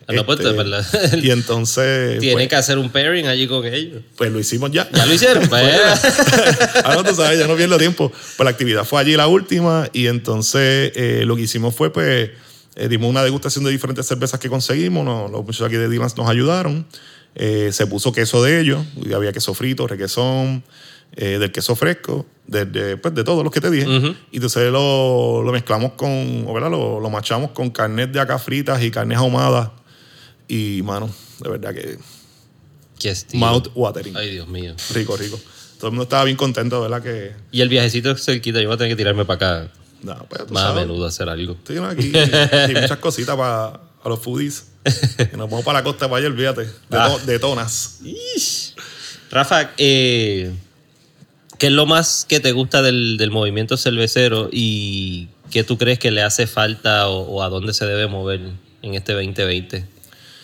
No, pues, Este, de verdad. Y entonces Tiene pues, que hacer un pairing allí con ellos. pues lo hicimos ya. Ya lo hicieron. Vaya. Ahora tú sabes, ya no pierdo tiempo. Pues la actividad fue allí la última y entonces eh, lo que hicimos fue, pues, eh, dimos una degustación de diferentes cervezas que conseguimos. nos- los muchachos aquí de Dylan's nos ayudaron. Eh, se puso queso de ellos. y había queso frito, requesón, eh, del queso fresco, de, de, pues, de todos los que te dije. Y entonces lo, lo mezclamos con, o, ¿verdad? Lo, lo machamos con carnet de acá fritas y carnes ahumadas. Y, mano, de verdad que Qué estilo. mouth watering. Ay, Dios mío. Rico, rico. Todo el mundo estaba bien contento, ¿verdad? Que, Y el viajecito cerquita, yo voy a tener que tirarme para acá no, pues, tú más a sabes. menudo a hacer algo. Sí, no, aquí hay muchas cositas para los foodies. Y nos vamos para la costa de Valle, olvídate. De, Ah. to- de tonas. Rafa, eh, ¿qué es lo más que te gusta del, del movimiento cervecero y qué tú crees que le hace falta o, o a dónde se debe mover en este 2020?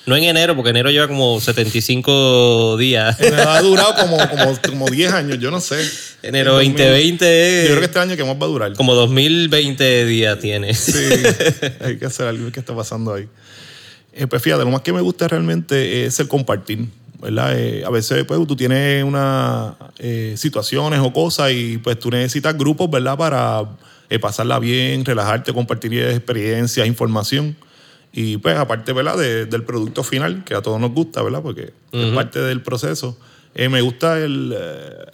No en enero, porque enero lleva como 75 días. Me ha durado como, como, como 10 años, yo no sé. Enero El 2020 Yo creo que este año que más va a durar. como 2020 días tiene. Sí, hay que hacer algo que está pasando ahí. Eh, pues fíjate, lo más que me gusta realmente es el compartir. ¿verdad? Eh, a veces pues, tú tienes unas eh, situaciones o cosas y pues tú necesitas grupos ¿verdad? para eh, pasarla bien, relajarte, compartir experiencias, información. Y pues aparte ¿verdad? De- del producto final, que a todos nos gusta, ¿verdad? porque es parte del proceso. Eh, me gusta el, eh,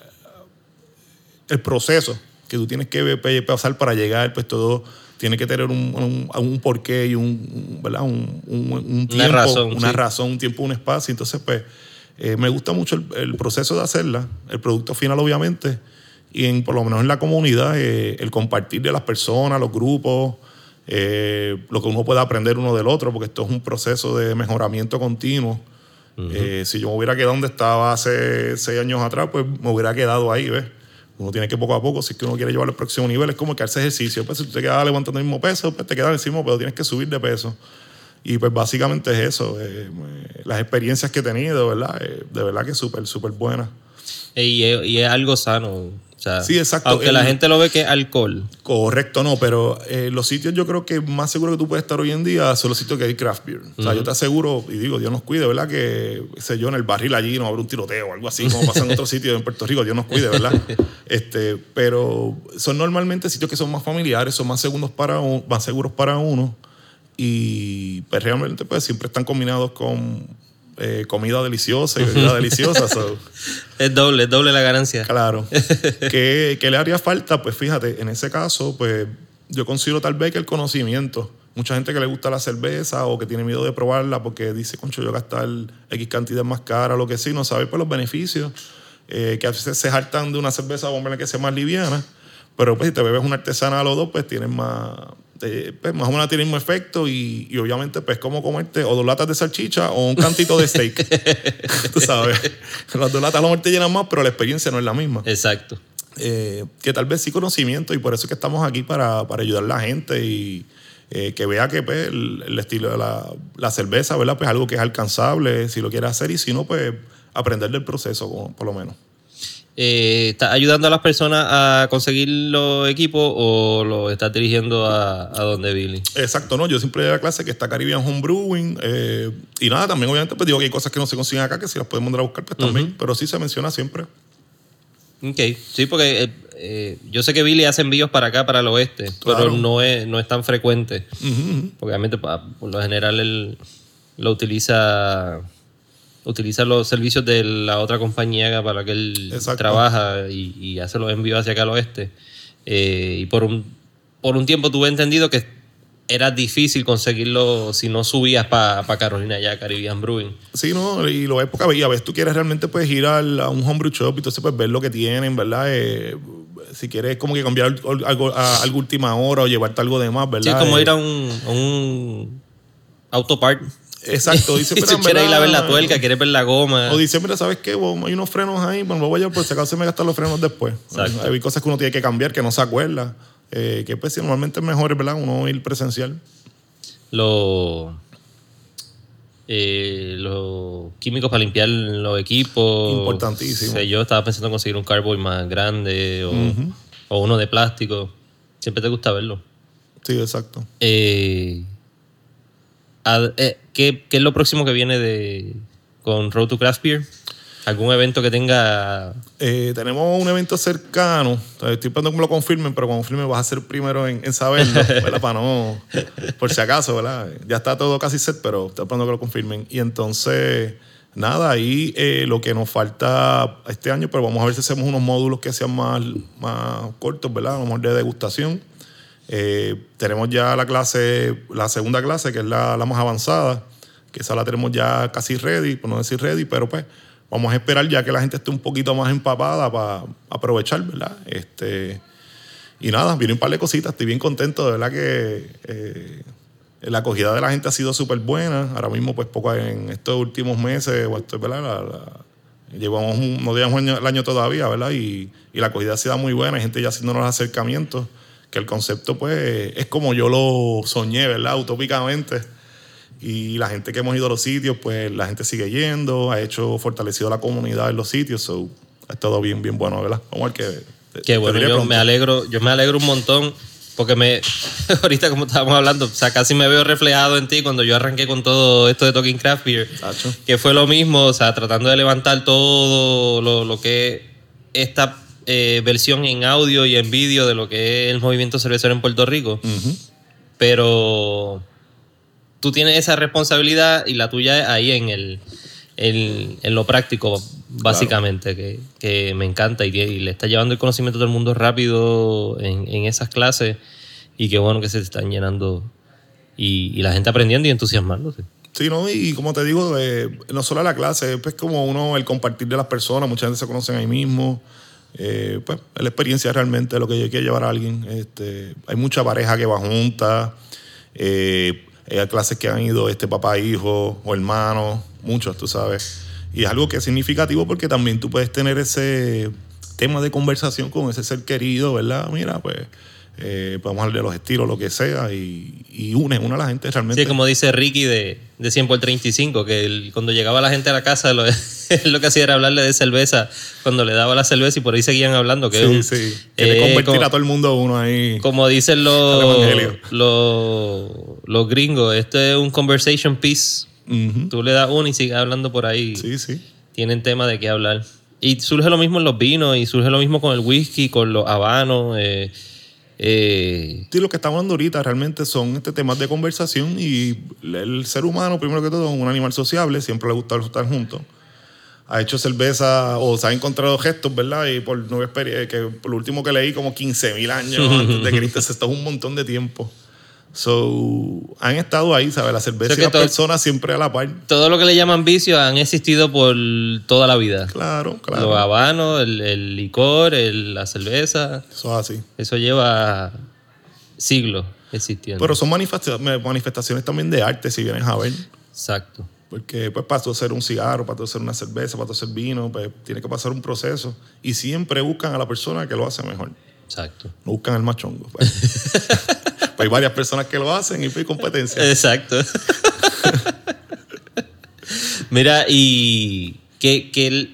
el proceso que tú tienes que pasar para llegar, pues todo tiene que tener un, un, un porqué y un, ¿verdad? un, un- tiempo, razón, una sí. razón, un tiempo, un espacio. Entonces, pues, eh, me gusta mucho el, el proceso de hacerla, el producto final, obviamente, y en, por lo menos en la comunidad, eh, el compartir de las personas, los grupos, eh, lo que uno puede aprender uno del otro, porque esto es un proceso de mejoramiento continuo. Eh, si yo me hubiera quedado donde estaba hace seis años atrás, pues me hubiera quedado ahí, ¿ves? Uno tiene que poco a poco, si es que uno quiere llevar al próximo nivel, es como que hace ejercicio. Pues si tú te quedas levantando el mismo peso, pues te quedas encima, pero tienes que subir de peso. Y pues básicamente es eso, eh, las experiencias que he tenido, ¿verdad? Eh, de verdad que súper, súper buena. Y, y es algo sano. Sea, Sí, exacto. Aunque la gente lo ve que es alcohol. Correcto, no, pero eh, los sitios yo creo que más seguro que tú puedes estar hoy en día son los sitios que hay craft beer. O sea, yo te aseguro, y digo, Dios nos cuide, ¿verdad? Que, sé yo, en el barril allí no habrá un tiroteo o algo así, como pasa en otros sitios en Puerto Rico, Dios nos cuide, ¿verdad? este, pero son normalmente sitios que son más familiares, son más seguros para, un- más seguros para uno y pues realmente pues siempre están combinados con eh, comida deliciosa y bebida deliciosa. so, Es doble, es doble la ganancia. Claro. ¿Qué, qué le haría falta? Pues fíjate, en ese caso, pues yo considero tal vez que el conocimiento. Mucha gente que le gusta la cerveza o que tiene miedo de probarla porque dice, concho, yo gastar X cantidad más cara, lo que sí, no sabe por los beneficios. eh, que a veces se hartan de una cerveza, vamos a poner que sea más liviana. Pero pues si te bebes una artesanal o dos, pues tienes más, eh, pues, más o menos tiene el mismo efecto y, y obviamente pues como comerte o dos latas de salchicha o un cantito de steak. Tú sabes, las dos latas a lo mejor te llenan más, pero la experiencia no es la misma. Exacto. Eh, que tal vez sí conocimiento y por eso es que estamos aquí para, para ayudar a la gente y eh, que vea que pues, el, el estilo de la, la cerveza, ¿verdad? Pues algo que es alcanzable si lo quiere hacer y si no, pues aprender del proceso, por lo menos. Eh, ¿Estás ayudando a las personas a conseguir los equipos o lo estás dirigiendo a, a donde Billy? Exacto, ¿no? Yo siempre doy la clase que está Caribbean Home Brewing eh, y nada, también obviamente pues digo que hay cosas que no se consiguen acá que si las podemos mandar a buscar pues también, pero sí se menciona siempre. Ok, sí, porque eh, yo sé que Billy hace envíos para acá, para el oeste, pero no es, no es tan frecuente. Porque obviamente por lo general él lo utiliza utiliza los servicios de la otra compañía para la que él Exacto. trabaja y, y hace los envíos hacia acá al oeste. Eh, y por un, por un tiempo tuve entendido que era difícil conseguirlo si no subías para Carolina ya, Caribbean Brewing. Sí, no, y lo ves poca vez. Y a veces tú quieres realmente pues ir al- a un homebrew shop y entonces pues ver lo que tienen, ¿verdad? Eh, si quieres como que cambiar al- algo a algo última hora o llevarte algo de más, Sí, ¿verdad? es como Eh, ir a un, a un autopart. Exacto, dice, mira, quieres ir a ver la tuerca, quieres ver la goma. O dice, mira, ¿sabes qué? Bueno, hay unos frenos ahí, me voy a llevar por si acaso se me gastan los frenos después. Exacto. Hay cosas que uno tiene que cambiar que no se acuerda. eh, que pues normalmente es mejor, ¿verdad? Uno ir presencial. los eh, los químicos para limpiar los equipos. Importantísimo. Sé yo estaba pensando en conseguir un cardboard más grande o, o uno de plástico. Siempre te gusta verlo. Sí, exacto. Eh, a- eh, ¿qué, qué es lo próximo que viene de con Road to Craft Beer? ¿Algún evento que tenga Eh, tenemos un evento cercano. Estoy esperando que me lo confirmen, pero cuando confirmen vas a ser primero en, en saberlo, ¿verdad? Para no, por si acaso, ¿verdad? Ya está todo casi set, pero estoy esperando que lo confirmen. Y entonces, nada, ahí eh, lo que nos falta este año, pero vamos a ver si hacemos unos módulos que sean más, más cortos, ¿verdad? A lo mejor de degustación. Eh, tenemos ya la clase, la segunda clase, que es la, la más avanzada, que esa la tenemos ya casi ready, por no decir ready, pero pues vamos a esperar ya que la gente esté un poquito más empapada para aprovechar, ¿verdad? Este, y nada, viene un par de cositas, estoy bien contento, de verdad que eh, la acogida de la gente ha sido súper buena. Ahora mismo, pues poco en estos últimos meses, o esto, ¿verdad? La- la- llevamos un, no llevamos el año todavía, ¿verdad? Y, y la acogida ha sido muy buena, hay gente ya haciendo los acercamientos, que el concepto, pues, es como yo lo soñé, ¿verdad? Utópicamente. Y la gente que hemos ido a los sitios, pues la gente sigue yendo, ha hecho, fortalecido la comunidad en los sitios, so, ha estado bien, bien bueno, ¿verdad? Vamos a ver que... te- Qué bueno, yo pronto. me alegro, yo me alegro un montón porque me ahorita como estábamos hablando, o sea, casi me veo reflejado en ti cuando yo arranqué con todo esto de Talking Craft Beer, Tacho. que fue lo mismo, o sea, tratando de levantar todo lo, lo que esta eh, versión en audio y en vídeo de lo que es el movimiento cervecero en Puerto Rico, Ujú. pero tú tienes esa responsabilidad y la tuya es ahí en el en, en lo práctico básicamente que, que me encanta y, y le está llevando el conocimiento a todo el mundo rápido en, en esas clases y qué bueno que se están llenando y, y la gente aprendiendo y entusiasmándose Sí, ¿no? Y como te digo, eh, no solo la clase, es pues como uno, el compartir de las personas, mucha gente se conocen ahí mismo. Eh, pues es la experiencia realmente lo que yo quiero llevar a alguien. Este, hay mucha pareja que va junta, eh, hay clases que han ido este papá, hijo o hermano, muchos, tú sabes. Y es algo que es significativo porque también tú puedes tener ese tema de conversación con ese ser querido, ¿verdad? Mira, pues eh, podemos hablar de los estilos, lo que sea, y, y une, une a la gente realmente. Sí, como dice Ricky de, de 100 por 35, que él- cuando llegaba la gente a la casa, lo, lo que hacía era hablarle de cerveza cuando le daba la cerveza y por ahí seguían hablando. Que Sí, un- sí. Quiere eh, convertir como- a todo el mundo uno ahí. Como dicen los, los, los gringos, esto es un conversation piece. Ujú. Tú le das uno y sigues hablando por ahí. Sí, sí. Tienen tema de qué hablar. Y surge lo mismo en los vinos, y surge lo mismo con el whisky, con los habanos. eh, eh, Sí, lo que estamos hablando ahorita realmente son este temas de conversación y el ser humano, primero que todo, es un animal sociable, siempre le gusta estar juntos. Ha hecho cerveza o se ha encontrado gestos, ¿verdad? Y por experiencia, que por lo último que leí, como 15 mil años antes de Cristo, esto es un montón de tiempo. So, han estado ahí, ¿sabes? La cerveza O sea y las personas siempre a la par. todo lo que le llaman vicios han existido por toda la vida. Claro, claro. Los habanos, el, el licor, el- la cerveza. Eso es así. Eso lleva siglos existiendo. Pero son manifesta- manifestaciones también de arte, si vienes a ver. Exacto. Porque pues para tú hacer un cigarro, para tú hacer una cerveza, para tú hacer vino, pues tiene que pasar un proceso. Y siempre buscan a la persona que lo hace mejor. Exacto. No buscan al machongo. Pues. Hay varias personas que lo hacen y hay competencia. Exacto. Mira, y ¿qué, qué,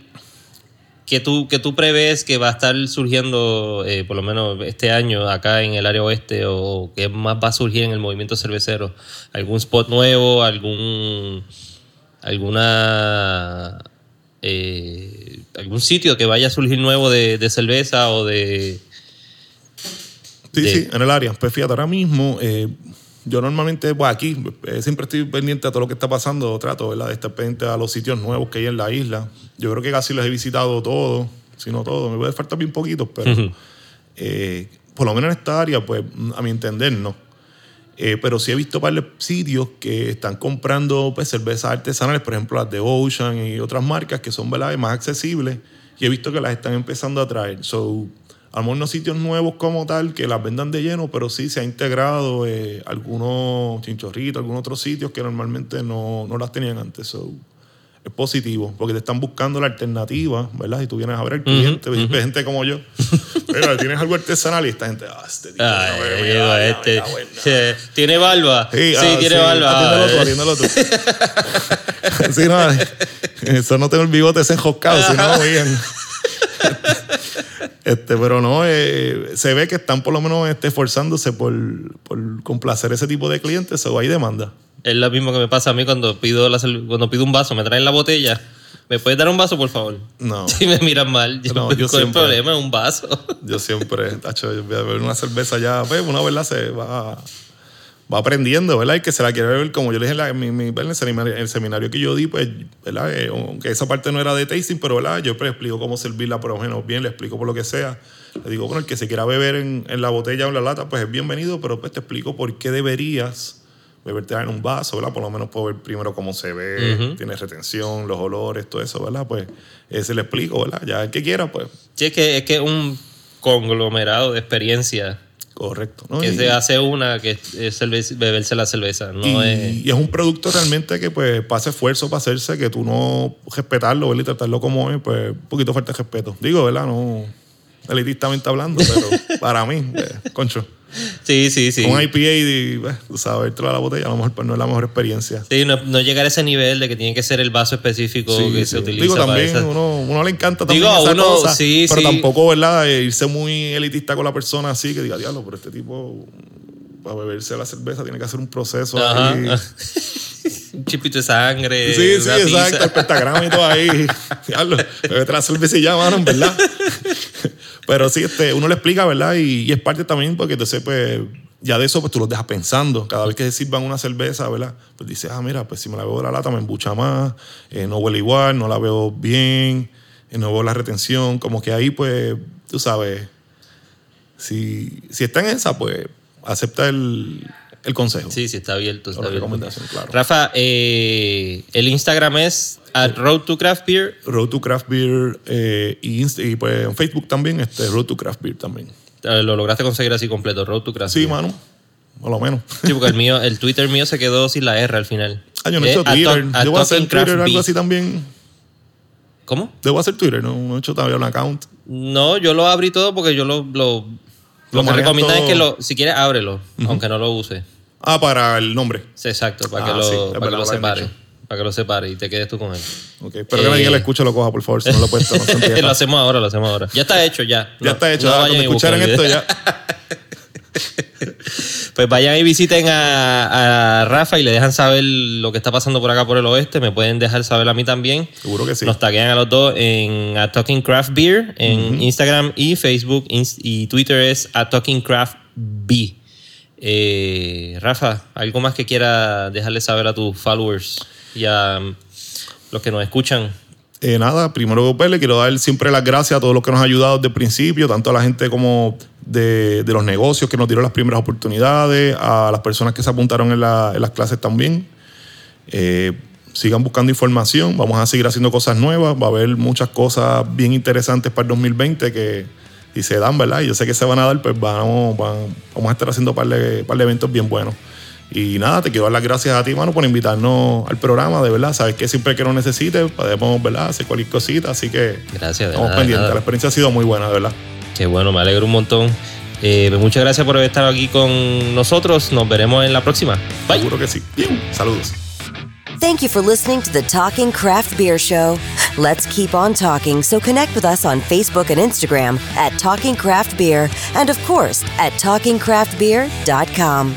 qué tú, qué tú prevés que va a estar surgiendo, eh, por lo menos este año, acá en el área oeste, o qué más va a surgir en el movimiento cervecero? ¿Algún spot nuevo? ¿Algún alguna eh, algún sitio que vaya a surgir nuevo de cerveza o de Sí, de- sí, en el área. Pues fíjate, ahora mismo, eh, yo normalmente, pues aquí, eh, siempre estoy pendiente a todo lo que está pasando, trato, ¿verdad? De estar pendiente a los sitios nuevos que hay en la isla. Yo creo que casi los he visitado todos, si no todos. Me puede faltar bien poquitos, pero eh, por lo menos en esta área, pues a mi entender, no. Eh, pero sí he visto varios sitios que están comprando pues, cervezas artesanales, por ejemplo las de Ocean y otras marcas que son ¿verdad? más accesibles. Y he visto que las están empezando a traer. So, a lo mejor no sitios nuevos como tal que las vendan de lleno, pero sí se ha integrado eh, algunos chinchorritos, algunos otros sitios que normalmente no, no las tenían antes. So, es positivo, porque te están buscando la alternativa, ¿verdad? Si tú vienes a ver al cliente, ves gente como yo, mira, tienes algo artesanal y esta gente, ah, este tipo, Ay, no, mira, ya, este. mira. Sí, ¿Tiene barba? Sí, ah, tiene barba. Atiéndelo tú, atiéndelo tú. sí, no, eso no tengo el bigote ese enjoscado, si no, bien. Este, pero no, eh, se ve que están por lo menos este, esforzándose por, por complacer ese tipo de clientes, o hay demanda. Es lo mismo que me pasa a mí cuando pido, la cuando pido un vaso. Me traen la botella. ¿Me puedes dar un vaso, por favor? No. Si me miran mal, yo, No, yo ¿cuál es el siempre- problema? Es un vaso. Yo siempre, tacho, yo voy a beber una cerveza ya, pues, una verdad se va, va aprendiendo, ¿verdad? Y que se la quiere beber, como yo le dije en, la- en mi, mi- en el, seminario, en el seminario que yo di, pues, ¿verdad? Eh, aunque esa parte no era de tasting, pero, ¿verdad? Yo pues, le explico cómo servirla, por lo menos bien, le explico por lo que sea. Le digo, bueno, el que se quiera beber en, en la botella o en la lata, pues es bienvenido, pero pues te explico por qué deberías beberte en un vaso, ¿verdad? Por lo menos puedo ver primero cómo se ve, tiene retención, los olores, todo eso, ¿verdad? Pues ese le explico, ¿verdad? Ya el que quiera, pues, Sí, es que es que un conglomerado de experiencias correcto. ¿no? que Y- se hace una que es cerveza- beberse la cerveza. No y, es. y es un producto realmente que pues pasa esfuerzo para hacerse, que tú no respetarlo, ¿verdad? Y tratarlo como es, pues un poquito falta de respeto. Digo, ¿verdad? No elitistamente hablando, pero para mí, eh, concho, Sí, sí, sí. un IPA y, pues, tú sabes, a la botella a lo mejor pues, no es la mejor experiencia. Sí, no, no llegar a ese nivel de que tiene que ser el vaso específico Sí, que sí. se utiliza Digo, para también esa- uno, uno le encanta también Digo, esa uno, cosa, sí, pero tampoco, ¿verdad? Eh, Irse muy elitista con la persona así, que diga, diablo, pero este tipo, para beberse la cerveza tiene que hacer un proceso Ajá. ahí. Un chipito de sangre. Sí, sí, pizza. exacto, el pentagrama y todo ahí. Diablo, bebete la cerveza y ya, mano, verdad. Pero sí, este, uno le explica, ¿verdad? Y, y es parte también porque entonces, pues, ya de eso, pues tú los dejas pensando. Cada vez que se sirvan una cerveza, ¿verdad? Pues dices, ah, mira, pues si me la bebo de la lata me embucha más, eh, no huele igual, no la veo bien, eh, no veo la retención. Como que ahí, pues, tú sabes, si, si está en esa, pues, acepta el, el consejo. Sí, sí, está abierto. Está abierto. recomendación, claro. Rafa, eh, el Instagram es at Road to Craft Beer. Road to Craft Beer eh, y, pues en Facebook también, este, Road to Craft Beer también. Eh, Lo lograste conseguir así completo, Road to Craft Sí, Beer. mano, por lo menos. Sí, porque el mío, el Twitter mío se quedó sin la R al final. Ah, yo no he Eh, hecho Twitter. Debo hacer Twitter algo así también. ¿Cómo? Debo hacer Twitter, no, no he hecho todavía un account. No, yo lo abrí todo porque yo lo. Lo, Lo lo que manejas recomiendan es que lo, si quieres, ábrelo, aunque no lo use. Ah, para el nombre. Sí, exacto, para Ah, que lo, sí, es para que verdad, lo lo separe. Para que lo separe y te quedes tú con él. Ok, Espero que nadie Eh. le escuche lo coja, por favor, si no lo he puesto. No lo hacemos ahora, lo hacemos ahora. Ya está hecho, ya. ya No- está hecho. no ah, cuando el esto ya. Pues vayan y visiten a, a Rafa y le dejan saber lo que está pasando por acá por el oeste. Me pueden dejar saber a mí también. Seguro que sí. Nos taguean a los dos en a Talking Craft Beer en Instagram y Facebook y Twitter es a Talking Craft B. Eh, Rafa, ¿algo más que quiera dejarle saber a tus followers y a los que nos escuchan? Eh, nada, primero pues, le quiero dar siempre las gracias a todos los que nos han ayudado desde el principio, tanto a la gente como de, de los negocios que nos dieron las primeras oportunidades, a las personas que se apuntaron en, la- en las clases también. Eh, sigan buscando información, vamos a seguir haciendo cosas nuevas, va a haber muchas cosas bien interesantes para el 2020 que se dan, ¿verdad? Yo sé que se van a dar, pues vamos, a estar haciendo un par par de eventos bien buenos. Y nada, te quiero dar las gracias a ti, mano, por invitarnos al programa, de verdad. Sabes que siempre que lo necesites podemos, ¿verdad? Hacer cualquier cosita, así que Gracias, estamos nada, pendientes. nada. La experiencia ha sido muy buena, de verdad. Qué bueno, me alegro un montón. Eh, pues muchas gracias por haber estado aquí con nosotros. Nos veremos en la próxima. Bye. Seguro que sí. Bien, Saludos. Thank you for listening to the Talking Craft Beer Show. Let's keep on talking, so connect with us on Facebook and Instagram at Talking Craft Beer, and of course at TalkingCraftBeer.com.